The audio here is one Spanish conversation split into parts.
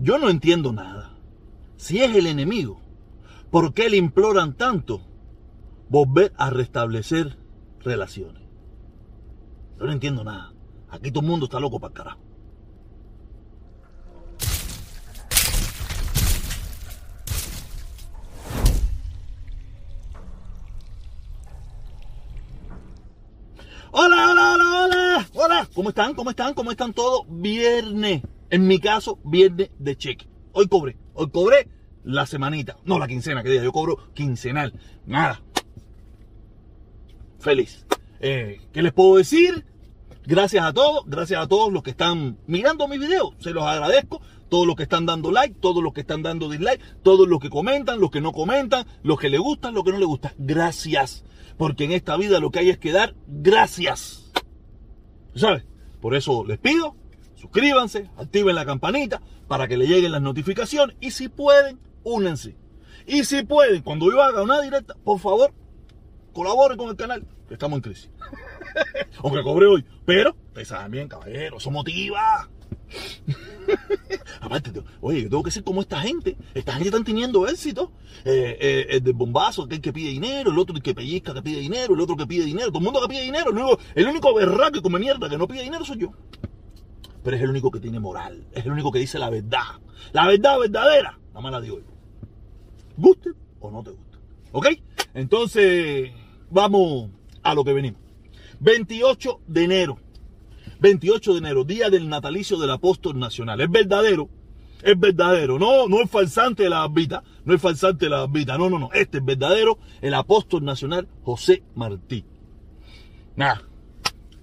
yo no entiendo nada. Si es el enemigo, ¿por qué le imploran tanto volver a restablecer relaciones? Yo no entiendo nada. Aquí todo el mundo está loco para el carajo. Hola, hola, hola, hola, hola. ¿Cómo están? ¿Cómo están? ¿Cómo están todos? Viernes. En mi caso, viernes de cheque. Hoy cobré. Hoy cobré la semanita. No, la quincena, que diga. Yo cobro quincenal. Nada. Feliz. Eh, ¿Qué les puedo decir? Gracias a todos, gracias a todos los que están mirando mi video. Se los agradezco. Todos los que están dando like, todos los que están dando dislike, todos los que comentan, los que no comentan, los que le gustan, los que no le gustan. Gracias. Porque en esta vida lo que hay es que dar gracias. ¿Sabes? Por eso les pido, suscríbanse, activen la campanita para que le lleguen las notificaciones y si pueden, únanse. Y si pueden, cuando yo haga una directa, por favor, colaboren con el canal, que estamos en crisis. Aunque cobre hoy. Pero, ustedes saben bien, caballero, eso motiva. Aparte, oye, yo tengo que ser como esta gente. Esta gente están teniendo éxito. Eh, eh, el del bombazo, aquel que pide dinero, el otro que pellizca que pide dinero, el otro que pide dinero, todo el mundo que pide dinero. El único, el único berraco come mierda que no pide dinero soy yo. Pero es el único que tiene moral. Es el único que dice la verdad. La verdad verdadera. Nada más la digo yo. Guste o no te guste. ¿Ok? Entonces, vamos a lo que venimos. 28 de enero 28 de enero, día del natalicio del apóstol nacional. Es verdadero, es verdadero. No, no es falsante de la barbita, no es falsante de la barbita. No, no, no. Este es verdadero, el apóstol nacional José Martí. Nada.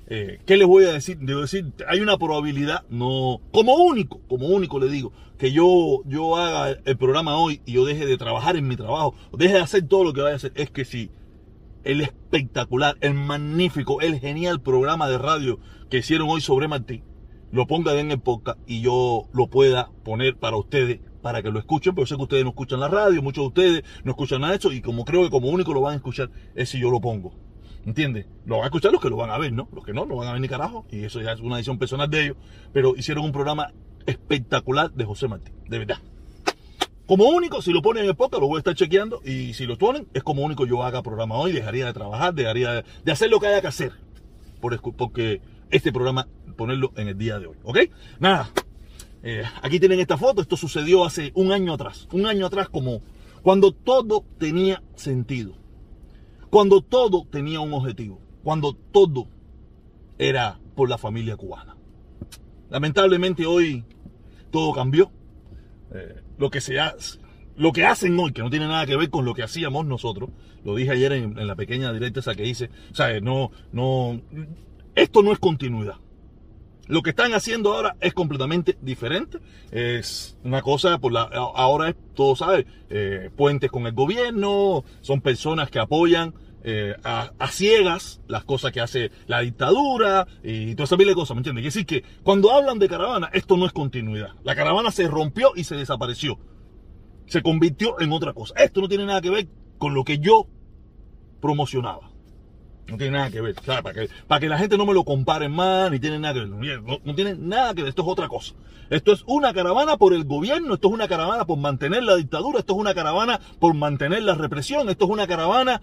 Eh, ¿Qué les voy a decir? Debo decir, hay una probabilidad, no, como único, como único le digo, que yo, yo haga el programa hoy y yo deje de trabajar en mi trabajo, deje de hacer todo lo que vaya a hacer, es que si el espectacular, el magnífico, el genial programa de radio que hicieron hoy sobre Martín, lo ponga en el podcast y yo lo pueda poner para ustedes, para que lo escuchen, pero sé que ustedes no escuchan la radio, muchos de ustedes no escuchan nada de eso, y como creo que como único lo van a escuchar es si yo lo pongo. ¿Entiendes? Lo van a escuchar los que lo van a ver, ¿no? Los que no, no van a ver ni carajo, y eso ya es una edición personal de ellos, pero hicieron un programa espectacular de José Martín, de verdad. Como único, si lo ponen en el podcast, lo voy a estar chequeando. Y si lo ponen, es como único yo haga programa hoy. Dejaría de trabajar, dejaría de, hacer lo que haya que hacer. Por, porque este programa, ponerlo en el día de hoy. ¿Ok? Nada. Eh, aquí tienen esta foto. Esto sucedió hace un año atrás. Un año atrás, como cuando todo tenía sentido. Cuando todo tenía un objetivo. Cuando todo era por la familia cubana. Lamentablemente hoy todo cambió. Eh, lo que se hace, lo que hacen hoy, que no tiene nada que ver con lo que hacíamos nosotros, lo dije ayer en, la pequeña directa esa que hice, o sea, no, no, esto no es continuidad. Lo que están haciendo ahora es completamente diferente. Es una cosa, por la, ahora es, todo sabe, eh, puentes con el gobierno, son personas que apoyan eh, a, ciegas las cosas que hace la dictadura y toda esa de cosas, ¿me entiendes? Quiere decir que cuando hablan de caravana, esto no es continuidad. La caravana se rompió y se desapareció. Se convirtió en otra cosa. Esto no tiene nada que ver con lo que yo promocionaba. No tiene nada que ver. para, que, para que la gente no me lo compare más, ni tiene nada que ver. No, no, tiene nada que ver. Esto es otra cosa. Esto es una caravana por el gobierno. Esto es una caravana por mantener la dictadura. Esto es una caravana por mantener la represión. Esto es una caravana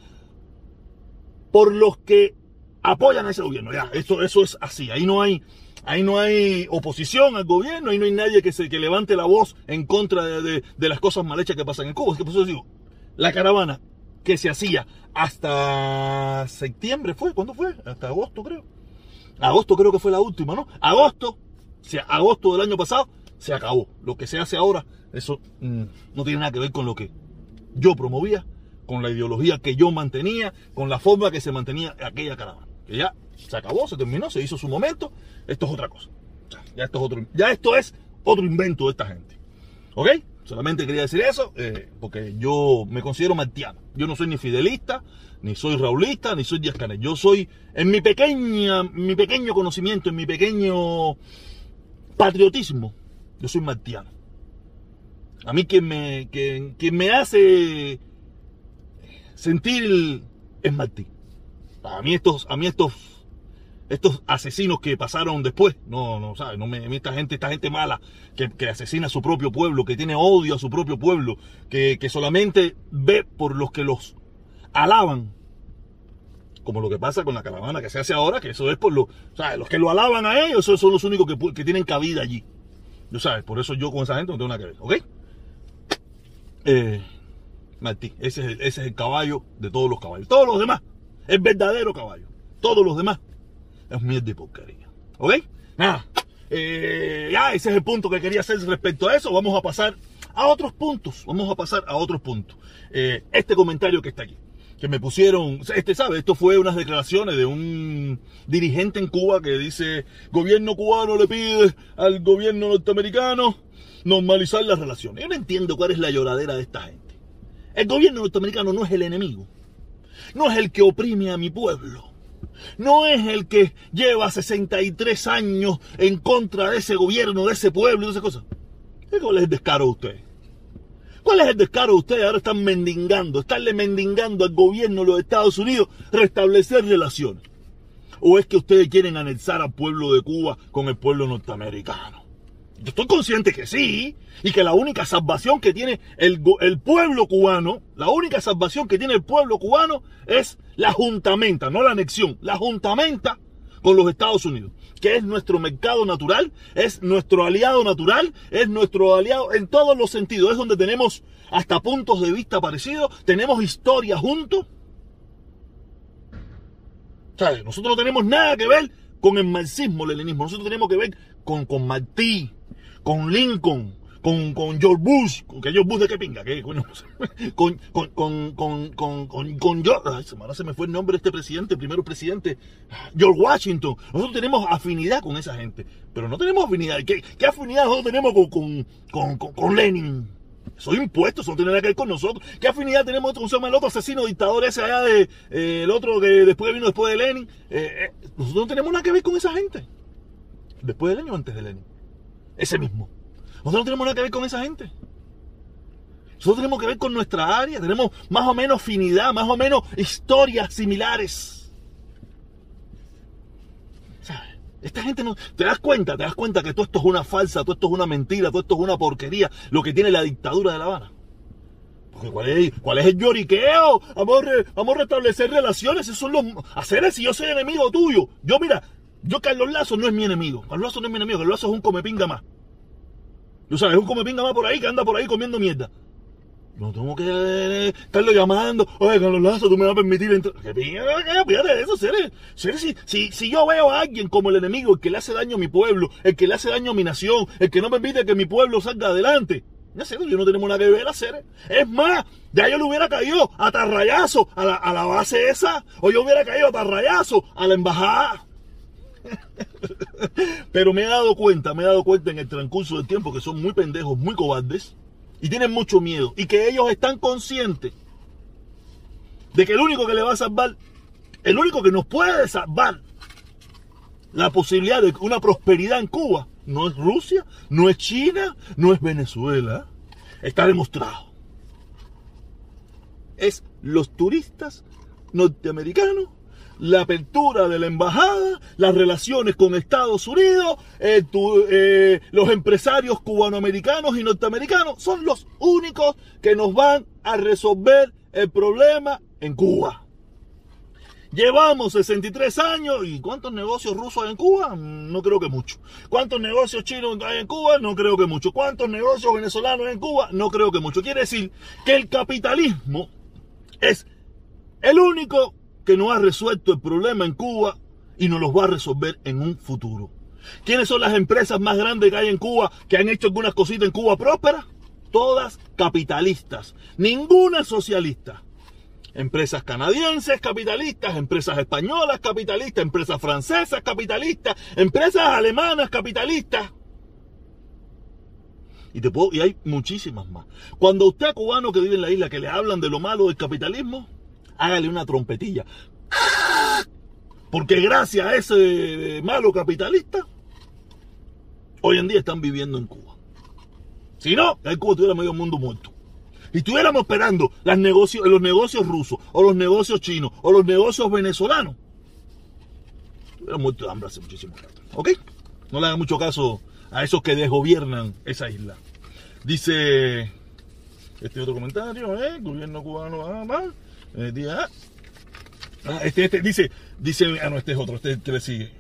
por los que apoyan a ese gobierno. Ya, eso, eso es así. Ahí no hay, ahí no hay oposición al gobierno, ahí no hay nadie que se que levante la voz en contra de, las cosas mal hechas que pasan en Cuba. Es que por eso digo, la caravana que se hacía hasta septiembre fue, ¿cuándo fue? Hasta agosto creo. Agosto creo que fue la última, ¿no? Agosto, o agosto del año pasado, se acabó. Lo que se hace ahora, eso mm, no tiene nada que ver con lo que yo promovía con la ideología que yo mantenía, con la forma que se mantenía aquella caravana. Que ya se acabó, se terminó, se hizo su momento. Esto es otra cosa. Ya esto es otro, ya esto es otro invento de esta gente. ¿Ok? Solamente quería decir eso, eh, porque yo me considero martiano. Yo no soy ni fidelista, ni soy raulista, ni soy Díaz. Yo soy, en mi pequeña, mi pequeño conocimiento, en mi pequeño patriotismo, yo soy martiano. A mí quien me, quien, quien me hace sentir es Martí. A mí estos, a mí estos, estos asesinos que pasaron después, no, no, ¿sabes? No me, esta gente, esta gente mala que, que, asesina a su propio pueblo, que tiene odio a su propio pueblo, que, que solamente ve por los que los alaban. Como lo que pasa con la caravana que se hace ahora, que eso es por los, ¿sabes? Los que lo alaban a ellos, esos son los únicos que, que tienen cabida allí. Yo sabes, por eso yo con esa gente no tengo nada que ver, ¿ok? Eh, Martí, ese es, el, ese es el caballo de todos los caballos. Todos los demás, el verdadero caballo. Todos los demás es miel de porquería. ¿Ok? Nada. Eh, ya, ese es el punto que quería hacer respecto a eso. Vamos a pasar a otros puntos. Vamos a pasar a otros puntos. Eh, este comentario que está aquí. Que me pusieron, este sabe, esto fue unas declaraciones de un dirigente en Cuba que dice, gobierno cubano le pide al gobierno norteamericano normalizar las relaciones. Yo no entiendo cuál es la lloradera de esta gente. El gobierno norteamericano no es el enemigo. No es el que oprime a mi pueblo no es el que lleva 63 años en contra de ese gobierno, de ese pueblo y de esas cosas. ¿Cuál es el descaro de ustedes? ¿Cuál es el descaro de ustedes? Ahora están mendigando, estarle mendigando al gobierno de los Estados Unidos restablecer relaciones. ¿O es que ustedes quieren anexar al pueblo de Cuba con el pueblo norteamericano? Yo estoy consciente que sí, y que la única salvación que tiene el, pueblo cubano, la única salvación que tiene el pueblo cubano es la juntamenta, no la anexión, la juntamenta con los Estados Unidos, que es nuestro mercado natural, es nuestro aliado natural, es nuestro aliado en todos los sentidos, es donde tenemos hasta puntos de vista parecidos, tenemos historia juntos. O nosotros no tenemos nada que ver con el marxismo, el leninismo, nosotros tenemos que ver con, con Martí, con Lincoln, con, con George Bush, con que George Bush de qué pinga, ¿Qué? con, con, con, con, con, con, con George, ay, ahora se me fue el nombre de este presidente, primero presidente, George Washington. Nosotros tenemos afinidad con esa gente, pero no tenemos afinidad. ¿Qué, qué afinidad nosotros tenemos con, con, con, con Lenin? Soy impuestos, eso no tiene nada que ver con nosotros. ¿Qué afinidad tenemos con el otro asesino dictador ese allá de eh, el otro que después vino después de Lenin? Eh, eh, nosotros no tenemos nada que ver con esa gente. Después de Lenin o antes de Lenin. Ese mismo. Nosotros no tenemos nada que ver con esa gente. Nosotros tenemos que ver con nuestra área, tenemos más o menos afinidad, más o menos historias similares. ¿Sabes? Esta gente no. ¿Te das cuenta? ¿Te das cuenta que todo esto es una falsa, todo esto es una mentira, todo esto es una porquería, lo que tiene la dictadura de La Habana? Porque ¿cuál es, cuál es el lloriqueo? Vamos a, restablecer relaciones, esos son los. Hacer si yo soy enemigo tuyo. Yo, mira, yo Carlos Lazo no es mi enemigo. Carlos Lazo no es mi enemigo, Carlos Lazo es un comepinga más. Tú sabes, es un comepinga más por ahí que anda por ahí comiendo mierda. No tengo que eh, estarlo llamando. Oye, Carlos Lazo, tú me vas a permitir entrar. ¿Qué pinga? Fíjate eso, Ceres. Si, si, si yo veo a alguien como el enemigo, el que le hace daño a mi pueblo, el que le hace daño a mi nación, el que no permite que mi pueblo salga adelante. Ya sé, yo no tenemos nada que ver a Ceres. Es más, ya yo le hubiera caído a tarrayazo a la, a la base esa, o yo hubiera caído a tarrayazo a la embajada. Pero me he dado cuenta, me he dado cuenta en el transcurso del tiempo que son muy pendejos, muy cobardes y tienen mucho miedo y que ellos están conscientes de que el único que le va a salvar, el único que nos puede salvar la posibilidad de una prosperidad en Cuba no es Rusia, no es China, no es Venezuela. Está demostrado. Es los turistas norteamericanos la apertura de la embajada, las relaciones con Estados Unidos, eh, eh, los empresarios cubanoamericanos y norteamericanos son los únicos que nos van a resolver el problema en Cuba. Llevamos 63 años y ¿cuántos negocios rusos hay en Cuba? No creo que mucho. ¿Cuántos negocios chinos hay en Cuba? No creo que mucho. ¿Cuántos negocios venezolanos hay en Cuba? No creo que mucho. Quiere decir que el capitalismo es el único que no ha resuelto el problema en Cuba y no los va a resolver en un futuro. ¿Quiénes son las empresas más grandes que hay en Cuba que han hecho algunas cositas en Cuba prósperas? Todas capitalistas, ninguna socialista. Empresas canadienses capitalistas, empresas españolas capitalistas, empresas francesas capitalistas, empresas alemanas capitalistas. Y, y hay muchísimas más. Cuando usted cubano que vive en la isla que le hablan de lo malo del capitalismo, hágale una trompetilla. Porque gracias a ese malo capitalista, hoy en día están viviendo en Cuba. Si no, en Cuba tuviera medio mundo muerto. Y estuviéramos esperando las negocios, los negocios rusos, o los negocios chinos, o los negocios venezolanos. Hubieran muerto de hambre hace muchísimo rato. ¿Ok? No le hagan mucho caso a esos que desgobiernan esa isla. Dice este otro comentario, ¿eh? Gobierno cubano, ah, ah, este, este, dice, dice, ah, no, este es otro, este que le sigue.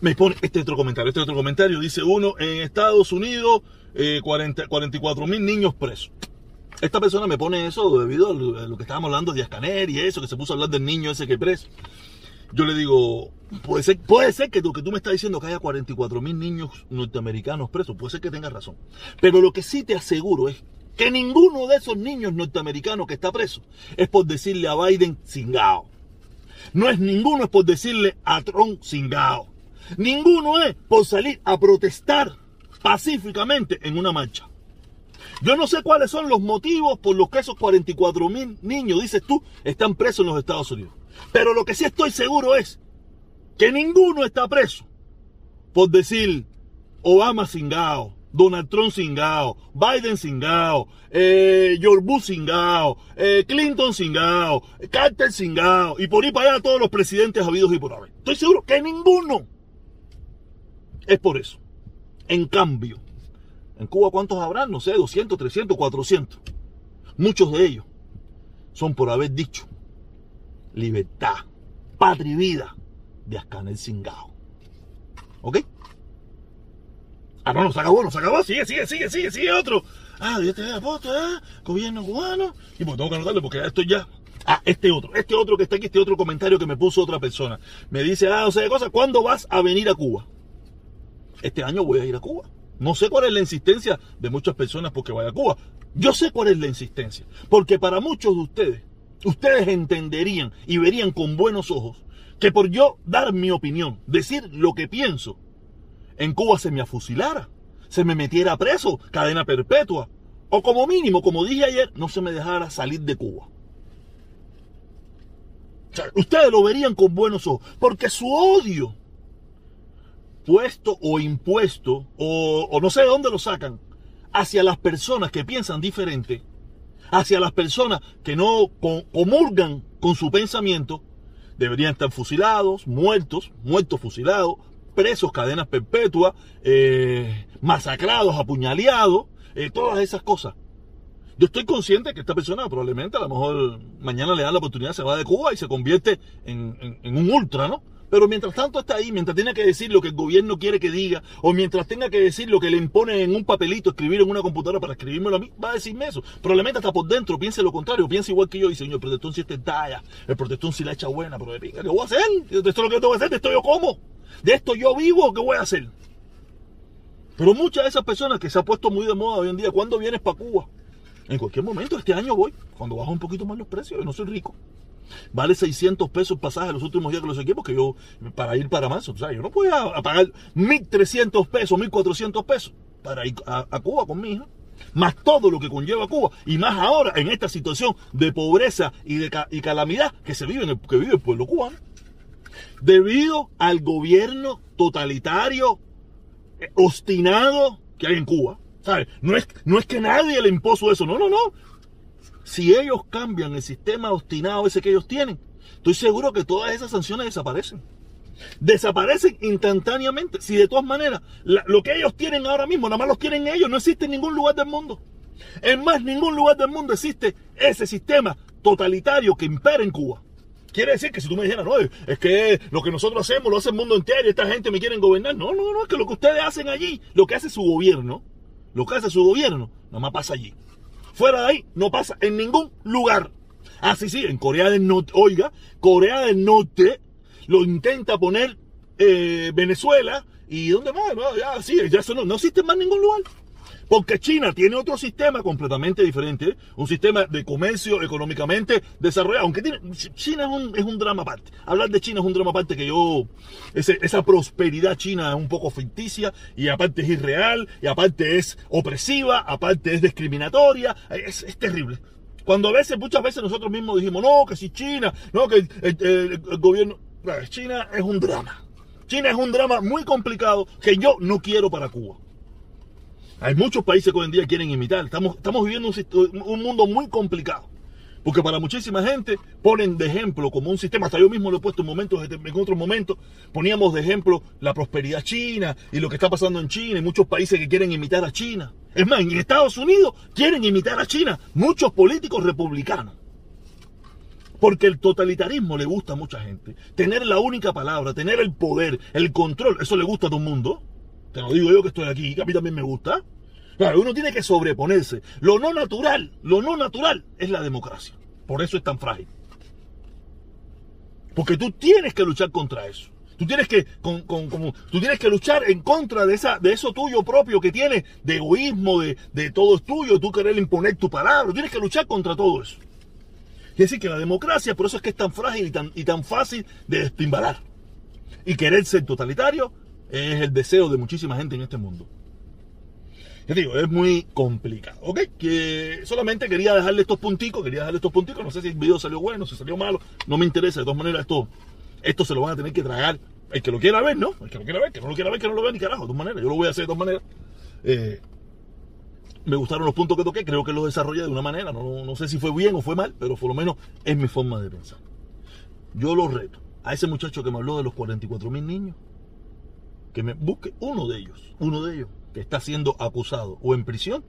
Me pone este otro comentario, este otro comentario, dice uno, en Estados Unidos, eh, 40, 44 mil niños presos. Esta persona me pone eso debido a lo que estábamos hablando de Ascaner y eso, que se puso a hablar del niño ese que preso. Yo le digo, puede ser, puede ser que lo que tú me estás diciendo que haya 44 mil niños norteamericanos presos, puede ser que tengas razón. Pero lo que sí te aseguro es que ninguno de esos niños norteamericanos que está preso es por decirle a Biden cingao. No es ninguno es por decirle a Trump cingao. Ninguno es por salir a protestar pacíficamente en una marcha. Yo no sé cuáles son los motivos por los que esos 44 mil niños, dices tú, están presos en los Estados Unidos. Pero lo que sí estoy seguro es que ninguno está preso por decir Obama cingao, Donald Trump cingao, Biden cingao, eh, George Bush eh, Clinton cingao, Carter cingao, y por ahí para allá todos los presidentes habidos y por haber. Estoy seguro que ninguno es por eso. En cambio, en Cuba cuántos habrán, no sé, 200, 300, 400. Muchos de ellos son por haber dicho libertad, patria y vida de Ascanel Cingao. ¿Ok? Ah, no, no se acabó, no se acabó. Sigue, sigue, sigue, sigue, sigue otro. Ah, este es aposto, ¿eh? Gobierno cubano. Y pues tengo que anotarle porque esto ya. Ah, este otro, este otro que está aquí, este otro comentario que me puso otra persona. Me dice, ah, o sea, cosa, ¿cuándo vas a venir a Cuba? Este año voy a ir a Cuba. No sé cuál es la insistencia de muchas personas porque vaya a Cuba. Yo sé cuál es la insistencia. Porque para muchos de ustedes, ustedes entenderían y verían con buenos ojos que por yo dar mi opinión, decir lo que pienso, en Cuba se me afusilara, se me metiera preso, cadena perpetua, o como mínimo, como dije ayer, no se me dejara salir de Cuba. ustedes lo verían con buenos ojos, porque su odio, puesto o impuesto, o, o no sé de dónde lo sacan, hacia las personas que piensan diferente, hacia las personas que no comulgan con su pensamiento, deberían estar fusilados, muertos, muertos fusilados, presos, cadenas perpetuas, eh, masacrados, apuñaleados, eh, todas esas cosas. Yo estoy consciente que esta persona probablemente a lo mejor mañana le da la oportunidad, se va de Cuba y se convierte en, un ultra, ¿no? Pero mientras tanto está ahí, mientras tenga que decir lo que el gobierno quiere que diga, o mientras tenga que decir lo que le impone en un papelito, escribir en una computadora para escribírmelo a mí, va a decirme eso. Probablemente hasta por dentro piense lo contrario, piense igual que yo dice, el protestón sí está en talla, el protestón sí la echa buena, pero de pinga, ¿qué voy a hacer? Esto es lo que tengo que hacer, esto yo como. De esto yo vivo, ¿qué voy a hacer? Pero muchas de esas personas que se ha puesto muy de moda hoy en día, ¿cuándo vienes para Cuba? En cualquier momento, este año voy, cuando bajo un poquito más los precios, yo no soy rico. Vale 600 pesos el pasaje los últimos días que los equipos que yo, para ir para marzo. O sea, yo no puedo a pagar 1.300 pesos, 1.400 pesos para ir a, Cuba con mi hija. Más todo lo que conlleva Cuba. Y más ahora en esta situación de pobreza y de calamidad que se vive en el, que vive el pueblo cubano debido al gobierno totalitario, eh, obstinado que hay en Cuba. No es, no es que nadie le impuso eso, no, no, no. Si ellos cambian el sistema obstinado ese que ellos tienen, estoy seguro que todas esas sanciones desaparecen. Desaparecen instantáneamente. Si de todas maneras, lo que ellos tienen ahora mismo, nada más los tienen ellos, no existe en ningún lugar del mundo. En más ningún lugar del mundo existe ese sistema totalitario que impera en Cuba. Quiere decir que si tú me dijeras, no, es que lo que nosotros hacemos lo hace el mundo entero y esta gente me quiere gobernar. No, no, no, es que lo que ustedes hacen allí, lo que hace su gobierno, lo que hace su gobierno, nada más pasa allí. Fuera de ahí, no pasa en ningún lugar. Así ah, sí, en Corea del Norte, oiga, Corea del Norte lo intenta poner eh, Venezuela y ¿dónde más? No, ya, sí, ya eso no, no existe más en ningún lugar. Porque China tiene otro sistema completamente diferente, un sistema de comercio económicamente desarrollado. Aunque China es un, drama aparte. Hablar de China es un drama aparte que yo, esa prosperidad china es un poco ficticia y aparte es irreal y aparte es opresiva, aparte es discriminatoria, es, terrible. Cuando a veces, muchas veces nosotros mismos dijimos, no, que si China, no, que el gobierno, China es un drama. China es un drama muy complicado que yo no quiero para Cuba. Hay muchos países que hoy en día quieren imitar. Estamos, estamos viviendo un, mundo muy complicado. Porque para muchísima gente ponen de ejemplo como un sistema, hasta yo mismo lo he puesto en momentos, en otros momentos, poníamos de ejemplo la prosperidad china y lo que está pasando en China y muchos países que quieren imitar a China. Es más, en Estados Unidos quieren imitar a China muchos políticos republicanos. Porque el totalitarismo le gusta a mucha gente. Tener la única palabra, tener el poder, el control, eso le gusta a todo el mundo. Te lo digo yo que estoy aquí, que a mí también me gusta. Claro, uno tiene que sobreponerse. Lo no natural, lo no natural es la democracia. Por eso es tan frágil. Porque tú tienes que luchar contra eso. Tú tienes que, con, como, tú tienes que luchar en contra de, esa, de eso tuyo propio que tienes, de egoísmo, de, de todo es tuyo, tú querer imponer tu palabra. Tienes que luchar contra todo eso. Es decir, que la democracia, por eso es que es tan frágil y tan, y tan fácil de destimbalar. Y querer ser totalitario es el deseo de muchísima gente en este mundo. Yo digo, es muy complicado, ¿ok? Que solamente quería dejarle estos punticos, quería dejarle estos punticos, no sé si el video salió bueno, si salió malo, no me interesa, de todas maneras esto, esto se lo van a tener que tragar el que lo quiera ver, ¿no? El que lo quiera ver, que no lo quiera ver, que no lo vea ni carajo, de todas maneras, yo lo voy a hacer de todas maneras. Eh, me gustaron los puntos que toqué, creo que los desarrollé de una manera, no, no sé si fue bien o fue mal, pero por lo menos es mi forma de pensar. Yo lo reto a ese muchacho que me habló de los 44 mil niños, que me busque uno de ellos, uno de ellos, que está siendo acusado o en prisión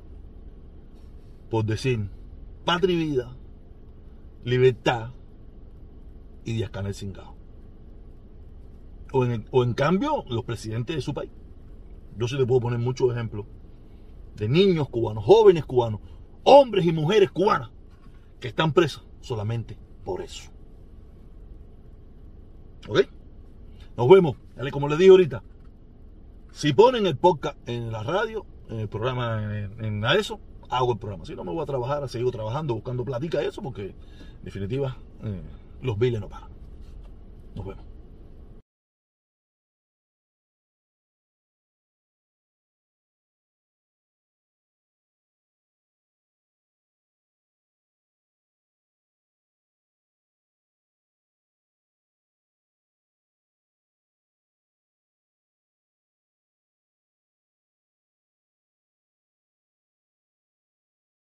por decir patria y vida, libertad y Díaz Canel Cingao. O en, o en cambio, los presidentes de su país. Yo sí le puedo poner muchos ejemplos de niños cubanos, jóvenes cubanos, hombres y mujeres cubanas que están presos solamente por eso. ¿Ok? Nos vemos. Como les dije ahorita, si ponen el podcast en la radio, en el programa, en, eso, hago el programa. Si no, me voy a trabajar, seguir trabajando, buscando platica eso, porque en definitiva, eh, los biles no paran. Nos vemos.